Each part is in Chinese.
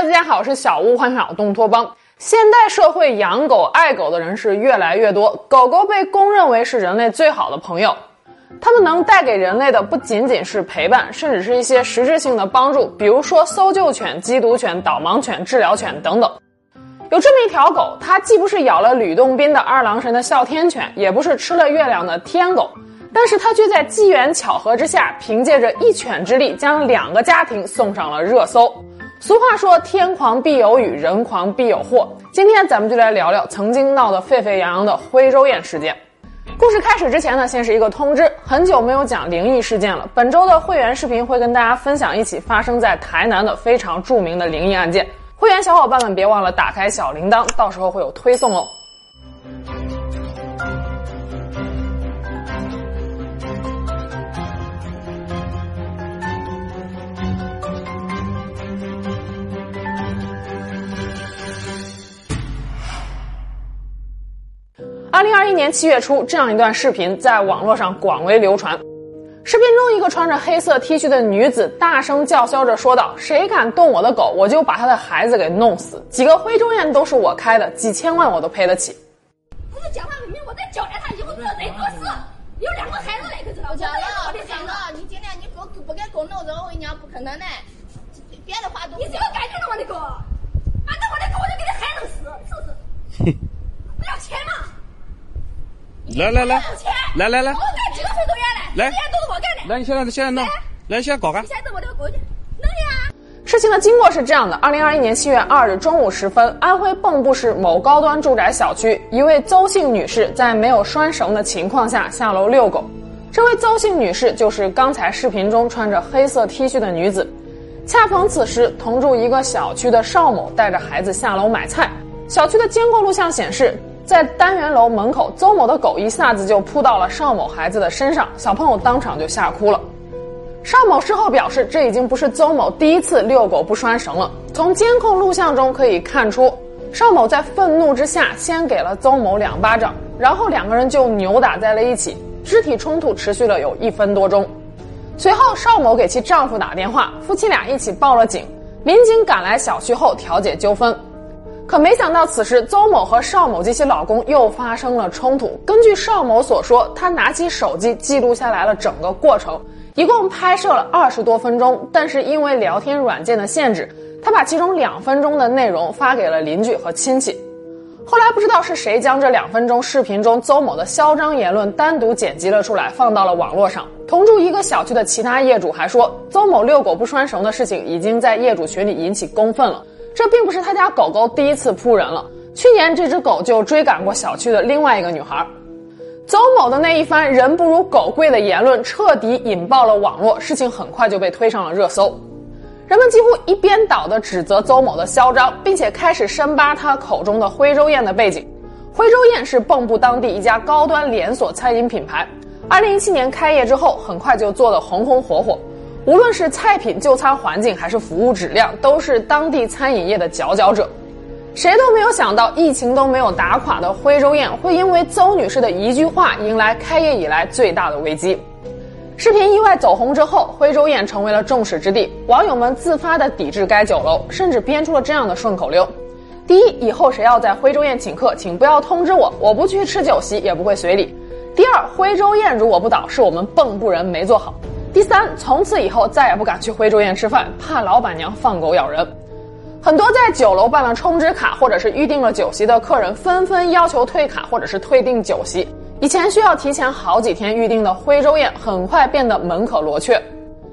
大家好，是小屋幻想东托邦。现代社会养狗、爱狗的人是越来越多，狗狗被公认为是人类最好的朋友。它们能带给人类的不仅仅是陪伴，甚至是一些实质性的帮助，比如说搜救犬、缉毒犬、导盲犬、治疗犬等等。有这么一条狗，它既不是咬了吕洞宾的二郎神的哮天犬，也不是吃了月亮的天狗，但是它却在机缘巧合之下，凭借着一犬之力，将两个家庭送上了热搜。俗话说：“天狂必有雨，人狂必有祸。”今天咱们就来聊聊曾经闹得沸沸扬扬的徽州宴事件。故事开始之前呢，先是一个通知：很久没有讲灵异事件了。本周的会员视频会跟大家分享一起发生在台南的非常著名的灵异案件。会员小伙伴们别忘了打开小铃铛，到时候会有推送哦。二零二一年七月初，这样一段视频在网络上广为流传。视频中，一个穿着黑色 T 恤的女子大声叫嚣着说道：“谁敢动我的狗，我就把他的孩子给弄死！几个徽州宴都是我开的，几千万我都赔得起。”我是讲话明明，我在交代他以后做人做事。有两个孩子了，可知道？我讲了，我讲了，你今天你不不给狗弄走，我跟你讲不可能的。别的话都你这个干净了我的狗，按照我的狗我就给你孩子死，是不是？不要钱吗？来来来，来来来，我干几个徽州宴嘞？来这宴都是我干的。来，你现在现在弄，来，你现在搞干你。现在我这个狗去弄呀。事情的经过是这样的：二零二一年七月二日中午时分，安徽蚌埠市某高端住宅小区，一位邹姓女士在没有拴绳的情况下下楼遛狗。这位邹姓女士就是刚才视频中穿着黑色 T 恤的女子。恰逢此时，同住一个小区的邵某带着孩子下楼买菜。小区的监控录像显示，在单元楼门口，邹某的狗一下子就扑到了邵某孩子的身上，小朋友当场就吓哭了。邵某事后表示，这已经不是邹某第一次遛狗不拴绳了。从监控录像中可以看出，邵某在愤怒之下先给了邹某两巴掌，然后两个人就扭打在了一起，肢体冲突持续了有一分多钟。随后，邵某给其丈夫打电话，夫妻俩一起报了警。民警赶来小区后调解纠纷，可没想到此时邹某和邵某及其老公又发生了冲突。根据邵某所说，他拿起手机记录下来了整个过程。一共拍摄了二十多分钟，但是因为聊天软件的限制，他把其中两分钟的内容发给了邻居和亲戚。后来不知道是谁将这两分钟视频中邹某的嚣张言论单独剪辑了出来，放到了网络上。同住一个小区的其他业主还说，邹某遛狗不拴绳的事情已经在业主群里引起公愤了。这并不是他家狗狗第一次扑人了，去年这只狗就追赶过小区的另外一个女孩。邹某的那一番“人不如狗贵”的言论彻底引爆了网络，事情很快就被推上了热搜。人们几乎一边倒地指责邹某的嚣张，并且开始深扒他口中的徽州宴的背景。徽州宴是蚌埠当地一家高端连锁餐饮品牌，二零一七年开业之后，很快就做得红红火火。无论是菜品、就餐环境还是服务质量，都是当地餐饮业的佼佼者。谁都没有想到，疫情都没有打垮的徽州宴，会因为邹女士的一句话，迎来开业以来最大的危机。视频意外走红之后，徽州宴成为了众矢之的，网友们自发的抵制该酒楼，甚至编出了这样的顺口溜：第一，以后谁要在徽州宴请客，请不要通知我，我不去吃酒席，也不会随礼；第二，徽州宴如果不倒，是我们蚌埠人没做好；第三，从此以后再也不敢去徽州宴吃饭，怕老板娘放狗咬人。很多在酒楼办了充值卡或者是预定了酒席的客人，纷纷要求退卡或者是退订酒席。以前需要提前好几天预定的徽州宴，很快变得门可罗雀。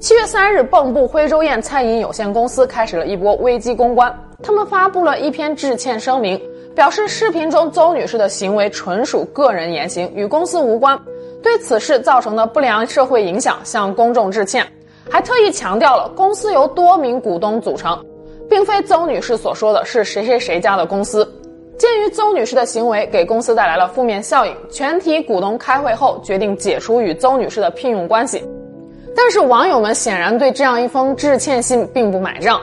七月三日，蚌埠徽州宴餐饮有限公司开始了一波危机公关，他们发布了一篇致歉声明，表示视频中邹女士的行为纯属个人言行，与公司无关，对此事造成的不良社会影响向公众致歉，还特意强调了公司由多名股东组成。并非邹女士所说的是谁谁谁家的公司。鉴于邹女士的行为给公司带来了负面效应，全体股东开会后决定解除与邹女士的聘用关系。但是网友们显然对这样一封致歉信并不买账，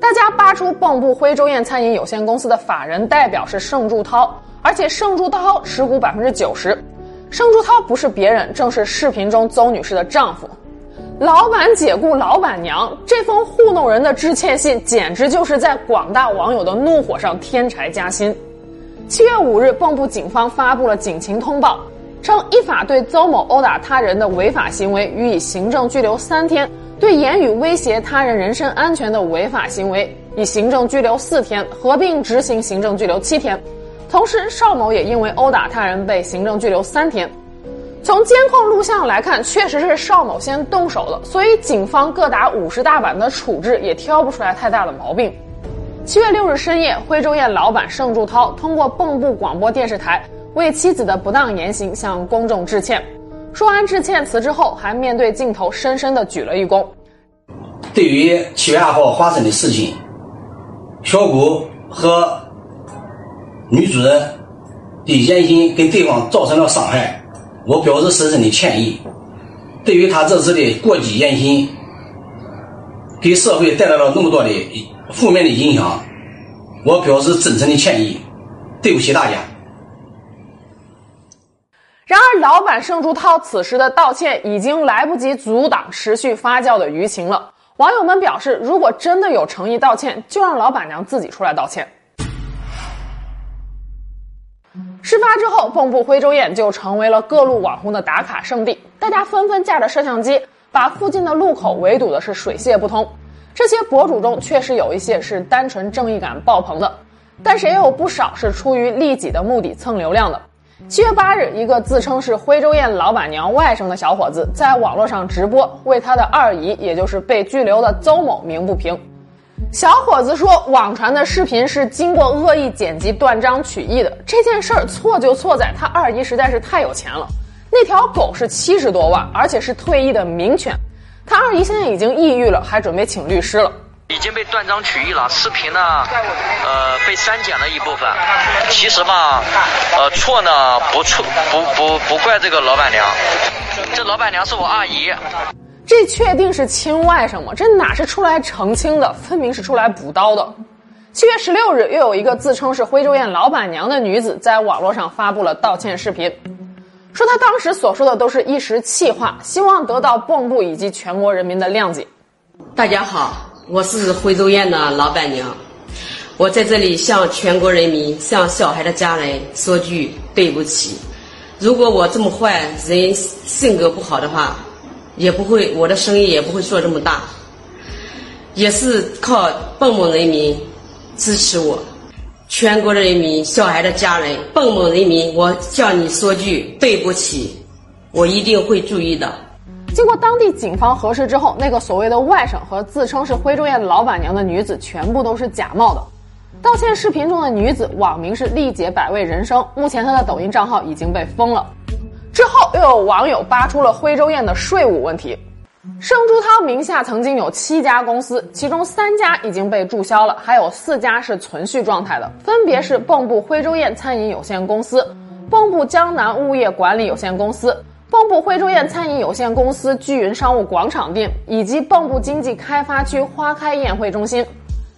大家扒出蚌埠徽州宴餐饮有限公司的法人代表是盛祝涛，而且盛祝涛持股百分之九十。盛柱涛不是别人，正是视频中邹女士的丈夫。老板解雇老板娘，这封糊弄人的致歉信，简直就是在广大网友的怒火上添柴加薪。七月五日，蚌埠警方发布了警情通报，称依法对邹某殴打他人的违法行为予以行政拘留三天，对言语威胁他人人身安全的违法行为以行政拘留四天，合并执行行政拘留七天。同时，邵某也因为殴打他人被行政拘留三天。从监控录像来看，确实是邵某先动手的，所以警方各打五十大板的处置也挑不出来太大的毛病。七月六日深夜，徽州宴老板盛柱涛通过蚌埠广播电视台为妻子的不当言行向公众致歉。说完致歉词之后，还面对镜头深深的鞠了一躬。对于七月二号发生的事情，小谷和女主人的言行给对方造成了伤害，我表示深深的歉意。对于他这次的过激言行，给社会带来了那么多的。负面的影响，我表示真诚的歉意，对不起大家。然而，老板盛竹涛此时的道歉已经来不及阻挡持续发酵的舆情了。网友们表示，如果真的有诚意道歉，就让老板娘自己出来道歉。事发之后，蚌埠徽州宴就成为了各路网红的打卡圣地，大家纷纷架着摄像机，把附近的路口围堵的是水泄不通。这些博主中确实有一些是单纯正义感爆棚的，但是也有不少是出于利己的目的蹭流量的。七月八日，一个自称是徽州宴老板娘外甥的小伙子在网络上直播，为他的二姨，也就是被拘留的邹某鸣不平。小伙子说，网传的视频是经过恶意剪辑断章取义的。这件事儿错就错在他二姨实在是太有钱了，那条狗是七十多万，而且是退役的名犬。他二姨现在已经抑郁了，还准备请律师了。已经被断章取义了，视频呢，呃，被删减了一部分。其实吧，呃，错呢不错，不不不怪这个老板娘，这老板娘是我二姨。这确定是亲外甥吗？这哪是出来澄清的，分明是出来补刀的。七月十六日，又有一个自称是徽州宴老板娘的女子在网络上发布了道歉视频。说她当时所说的都是一时气话，希望得到蚌埠以及全国人民的谅解。大家好，我是徽州宴的老板娘，我在这里向全国人民、向小孩的家人说句对不起。如果我这么坏人、性格不好的话，也不会我的生意也不会做这么大，也是靠蚌埠人民支持我。全国人民、小孩的家人、蚌埠人民，我向你说句对不起，我一定会注意的。经过当地警方核实之后，那个所谓的外甥和自称是徽州宴老板娘的女子，全部都是假冒的。道歉视频中的女子网名是丽姐百味人生，目前她的抖音账号已经被封了。之后又有网友扒出了徽州宴的税务问题。盛朱涛名下曾经有七家公司，其中三家已经被注销了，还有四家是存续状态的，分别是蚌埠徽州宴餐饮有限公司、蚌埠江南物业管理有限公司、蚌埠徽州宴餐饮有限公司聚云商务广场店以及蚌埠经济开发区花开宴会中心。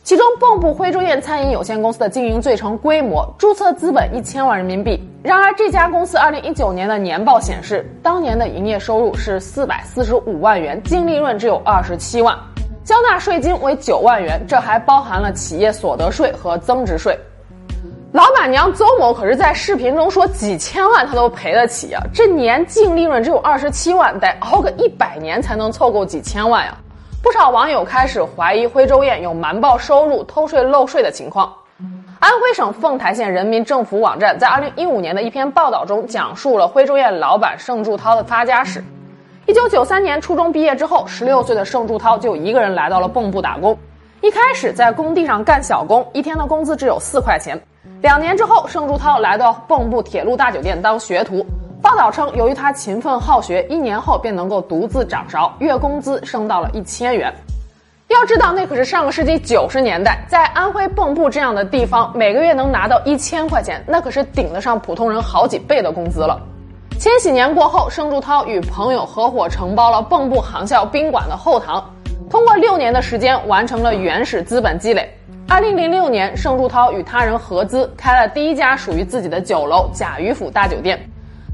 其中，蚌埠徽州宴餐饮有限公司的经营最成规模，注册资本一千万人民币。然而，这家公司二零一九年的年报显示，当年的营业收入是四百四十五万元，净利润只有二十七万，交纳税金为九万元，这还包含了企业所得税和增值税。老板娘邹某可是在视频中说，几千万他都赔得起啊！这年净利润只有二十七万，得熬个一百年才能凑够几千万呀！不少网友开始怀疑徽州宴有瞒报收入、偷税漏税的情况。安徽省凤台县人民政府网站在2015年的一篇报道中，讲述了徽州宴老板盛柱涛的发家史。1993年初中毕业之后，16岁的盛柱涛就一个人来到了蚌埠打工。一开始在工地上干小工，一天的工资只有四块钱。两年之后，盛柱涛来到蚌埠铁路大酒店当学徒。报道称，由于他勤奋好学，一年后便能够独自掌勺，月工资升到了一千元。要知道，那可是上个世纪九十年代，在安徽蚌埠这样的地方，每个月能拿到一千块钱，那可是顶得上普通人好几倍的工资了。千禧年过后，盛柱涛与朋友合伙承包了蚌埠航校宾馆的后堂，通过六年的时间完成了原始资本积累。二零零六年，盛柱涛与他人合资开了第一家属于自己的酒楼——贾鱼府大酒店。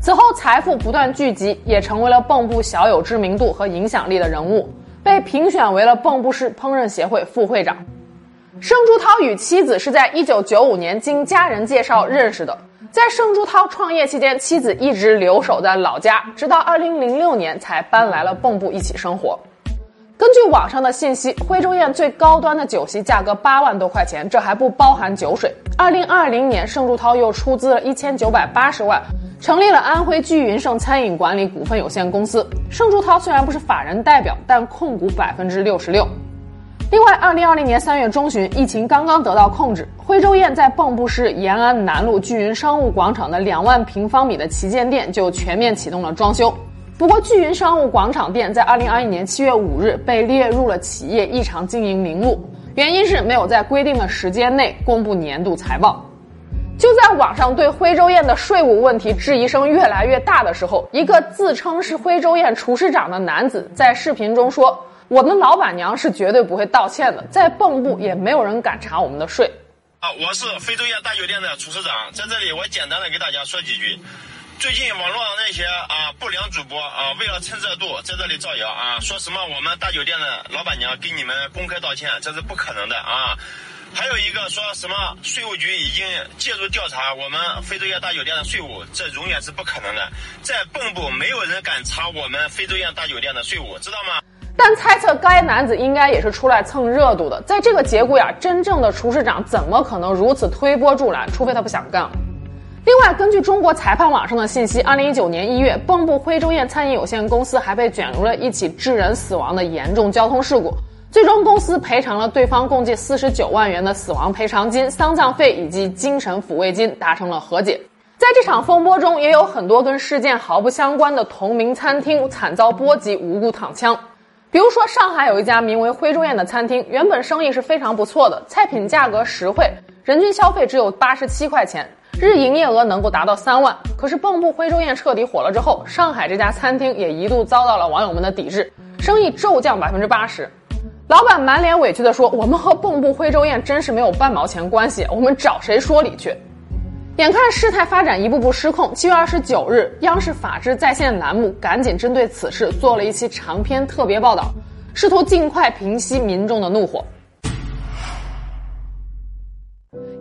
此后财富不断聚集，也成为了蚌埠小有知名度和影响力的人物，被评选为了蚌埠市烹饪协会副会长。盛朱涛与妻子是在1995年经家人介绍认识的。在盛朱涛创业期间，妻子一直留守在老家，直到2006年才搬来了蚌埠一起生活。根据网上的信息，徽州宴最高端的酒席价格八万多块钱，这还不包含酒水。2020年，盛朱涛又出资了1980万，成立了安徽聚云盛餐饮管理股份有限公司。盛竹涛虽然不是法人代表，但控股百分之六十六。另外，二零二零年三月中旬，疫情刚刚得到控制，徽州宴在蚌埠市延安南路聚云商务广场的两万平方米的旗舰店就全面启动了装修。不过，聚云商务广场店在二零二一年七月五日被列入了企业异常经营名录，原因是没有在规定的时间内公布年度财报。就在网上对徽州宴的税务问题质疑声越来越大的时候，一个自称是徽州宴厨师长的男子在视频中说。我们老板娘是绝对不会道歉的，在蚌埠也没有人敢查我们的税。啊，我是非洲宴大酒店的厨师长，在这里我简单的给大家说几句。最近网络上那些啊不良主播啊，为了蹭热度，在这里造谣啊，说什么我们大酒店的老板娘给你们公开道歉，这是不可能的啊。还有一个说什么税务局已经介入调查我们非洲宴大酒店的税务，这永远是不可能的。在蚌埠没有人敢查我们非洲宴大酒店的税务，知道吗？但猜测该男子应该也是出来蹭热度的。在这个节骨眼，真正的厨师长怎么可能如此推波助澜？除非他不想干。另外，根据中国裁判网上的信息，二零一九年一月，蚌埠徽州宴餐饮有限公司还被卷入了一起致人死亡的严重交通事故。最终，公司赔偿了对方共计四十九万元的死亡赔偿金、丧葬费以及精神抚慰金，达成了和解。在这场风波中，也有很多跟事件毫不相关的同名餐厅惨遭波及，无辜躺枪。比如说，上海有一家名为“徽州宴”的餐厅，原本生意是非常不错的，菜品价格实惠，人均消费只有八十七块钱，日营业额能够达到三万。可是，蚌埠徽州宴彻底火了之后，上海这家餐厅也一度遭到了网友们的抵制，生意骤降百分之八十。老板满脸委屈地说：“我们和蚌埠徽州宴真是没有半毛钱关系，我们找谁说理去？”眼看事态发展一步步失控，七月二十九日，央视法治在线栏目赶紧针对此事做了一期长篇特别报道，试图尽快平息民众的怒火。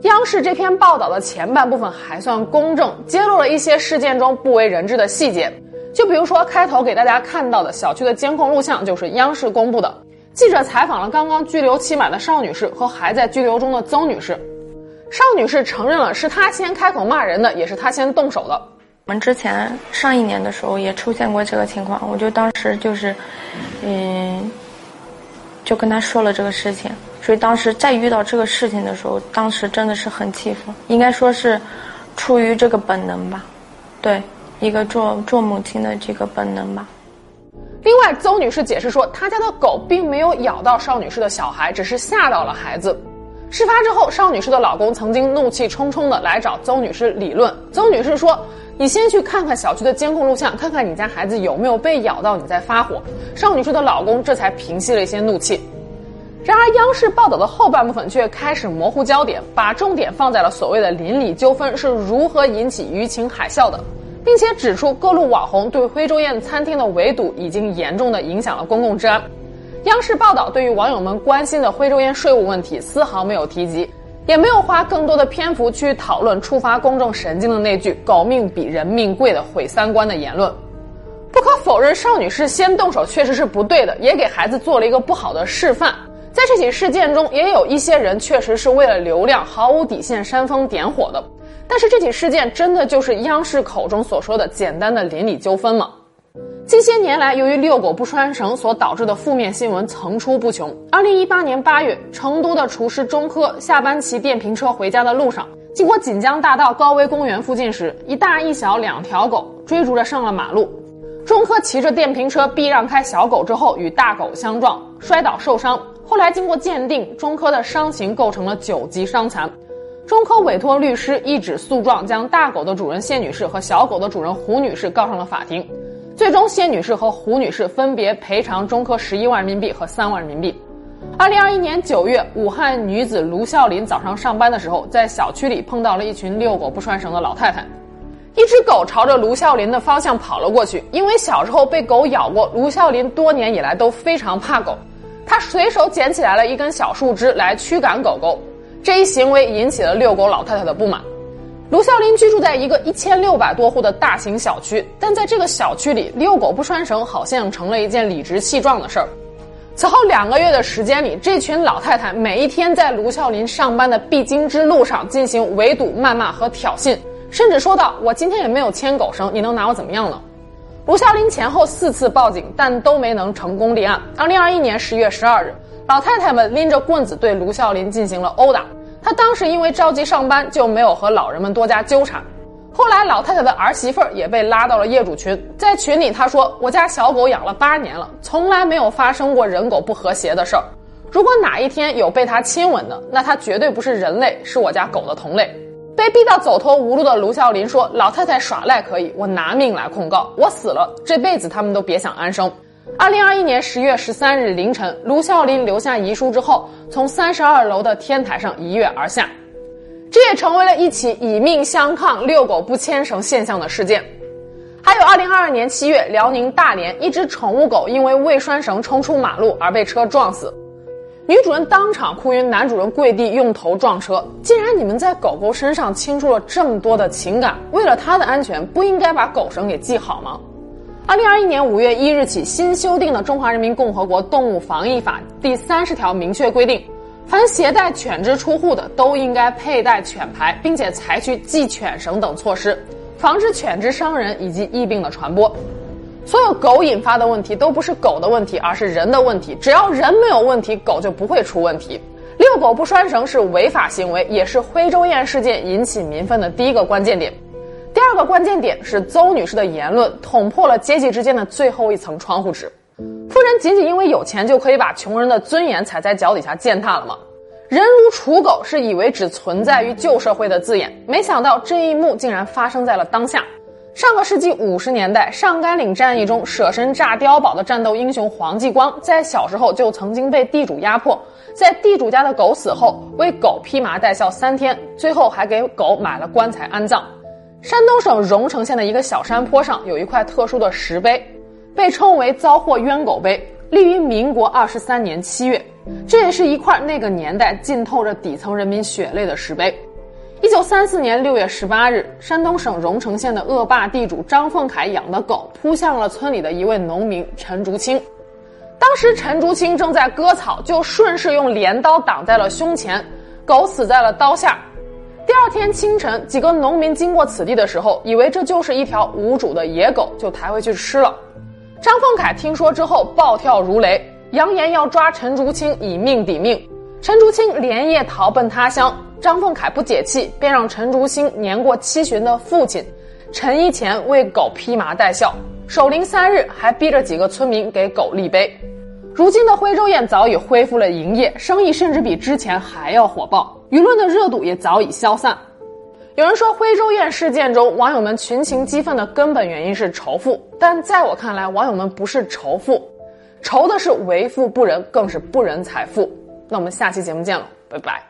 央视这篇报道的前半部分还算公正，揭露了一些事件中不为人知的细节，就比如说开头给大家看到的小区的监控录像就是央视公布的。记者采访了刚刚拘留期满的邵女士和还在拘留中的曾女士。邵女士承认了，是她先开口骂人的，也是她先动手的。我们之前上一年的时候也出现过这个情况，我就当时就是，嗯，就跟他说了这个事情。所以当时再遇到这个事情的时候，当时真的是很气愤，应该说是出于这个本能吧，对，一个做做母亲的这个本能吧。另外，邹女士解释说，她家的狗并没有咬到邵女士的小孩，只是吓到了孩子。事发之后，邵女士的老公曾经怒气冲冲的来找邹女士理论。邹女士说：“你先去看看小区的监控录像，看看你家孩子有没有被咬到，你再发火。”邵女士的老公这才平息了一些怒气。然而，央视报道的后半部分却开始模糊焦点，把重点放在了所谓的邻里纠纷是如何引起舆情海啸的，并且指出各路网红对徽州宴餐厅的围堵已经严重的影响了公共治安。央视报道对于网友们关心的徽州宴税务问题丝毫没有提及，也没有花更多的篇幅去讨论触发公众神经的那句“狗命比人命贵”的毁三观的言论。不可否认，邵女士先动手确实是不对的，也给孩子做了一个不好的示范。在这起事件中，也有一些人确实是为了流量毫无底线煽风点火的。但是这起事件真的就是央视口中所说的简单的邻里纠纷吗？近些年来，由于遛狗不拴绳所导致的负面新闻层出不穷。二零一八年八月，成都的厨师钟科下班骑电瓶车回家的路上，经过锦江大道高威公园附近时，一大一小两条狗追逐着上了马路。钟科骑着电瓶车避让开小狗之后，与大狗相撞，摔倒受伤。后来经过鉴定，钟科的伤情构成了九级伤残。中科委托律师一纸诉状，将大狗的主人谢女士和小狗的主人胡女士告上了法庭。最终，谢女士和胡女士分别赔偿中科十一万人民币和三万人民币。二零二一年九月，武汉女子卢笑林早上上班的时候，在小区里碰到了一群遛狗不拴绳的老太太。一只狗朝着卢孝林的方向跑了过去。因为小时候被狗咬过，卢孝林多年以来都非常怕狗。他随手捡起来了一根小树枝来驱赶狗狗，这一行为引起了遛狗老太太的不满。卢孝林居住在一个一千六百多户的大型小区，但在这个小区里，遛狗不拴绳好像成了一件理直气壮的事儿。此后两个月的时间里，这群老太太每一天在卢孝林上班的必经之路上进行围堵、谩骂和挑衅，甚至说道：“我今天也没有牵狗绳，你能拿我怎么样呢？”卢孝林前后四次报警，但都没能成功立案。二零二一年十月十二日，老太太们拎着棍子对卢孝林进行了殴打。他当时因为着急上班，就没有和老人们多加纠缠。后来，老太太的儿媳妇儿也被拉到了业主群，在群里她说：“我家小狗养了八年了，从来没有发生过人狗不和谐的事儿。如果哪一天有被它亲吻的，那它绝对不是人类，是我家狗的同类。”被逼到走投无路的卢孝林说：“老太太耍赖可以，我拿命来控告，我死了，这辈子他们都别想安生。”二零二一年十月十三日凌晨，卢孝林留下遗书之后，从三十二楼的天台上一跃而下。这也成为了一起以命相抗、遛狗不牵绳现象的事件。还有，二零二二年七月，辽宁大连一只宠物狗因为未拴绳冲出马路而被车撞死，女主人当场哭晕，男主人跪地用头撞车。既然你们在狗狗身上倾注了这么多的情感，为了它的安全，不应该把狗绳给系好吗？二零二一年五月一日起，新修订的《中华人民共和国动物防疫法》第三十条明确规定。凡携带犬只出户的，都应该佩戴犬牌，并且采取系犬绳等措施，防止犬只伤人以及疫病的传播。所有狗引发的问题都不是狗的问题，而是人的问题。只要人没有问题，狗就不会出问题。遛狗不拴绳是违法行为，也是徽州宴事件引起民愤的第一个关键点。第二个关键点是邹女士的言论捅破了阶级之间的最后一层窗户纸。富人仅仅因为有钱就可以把穷人的尊严踩在脚底下践踏了吗？人如刍狗是以为只存在于旧社会的字眼，没想到这一幕竟然发生在了当下。上个世纪五十年代，上甘岭战役中舍身炸碉堡的战斗英雄黄继光，在小时候就曾经被地主压迫，在地主家的狗死后，为狗披麻戴孝三天，最后还给狗买了棺材安葬。山东省荣成县的一个小山坡上有一块特殊的石碑。被称为“遭祸冤狗碑”，立于民国二十三年七月。这也是一块那个年代浸透着底层人民血泪的石碑。一九三四年六月十八日，山东省荣成县的恶霸地主张凤凯养的狗扑向了村里的一位农民陈竹清。当时陈竹清正在割草，就顺势用镰刀挡在了胸前，狗死在了刀下。第二天清晨，几个农民经过此地的时候，以为这就是一条无主的野狗，就抬回去吃了。张凤凯听说之后暴跳如雷，扬言要抓陈竹清以命抵命。陈竹清连夜逃奔他乡，张凤凯不解气，便让陈竹清年过七旬的父亲陈一乾为狗披麻戴孝，守灵三日，还逼着几个村民给狗立碑。如今的徽州宴早已恢复了营业，生意甚至比之前还要火爆，舆论的热度也早已消散。有人说，徽州宴事件中网友们群情激愤的根本原因是仇富，但在我看来，网友们不是仇富，仇的是为富不仁，更是不仁财富。那我们下期节目见了，拜拜。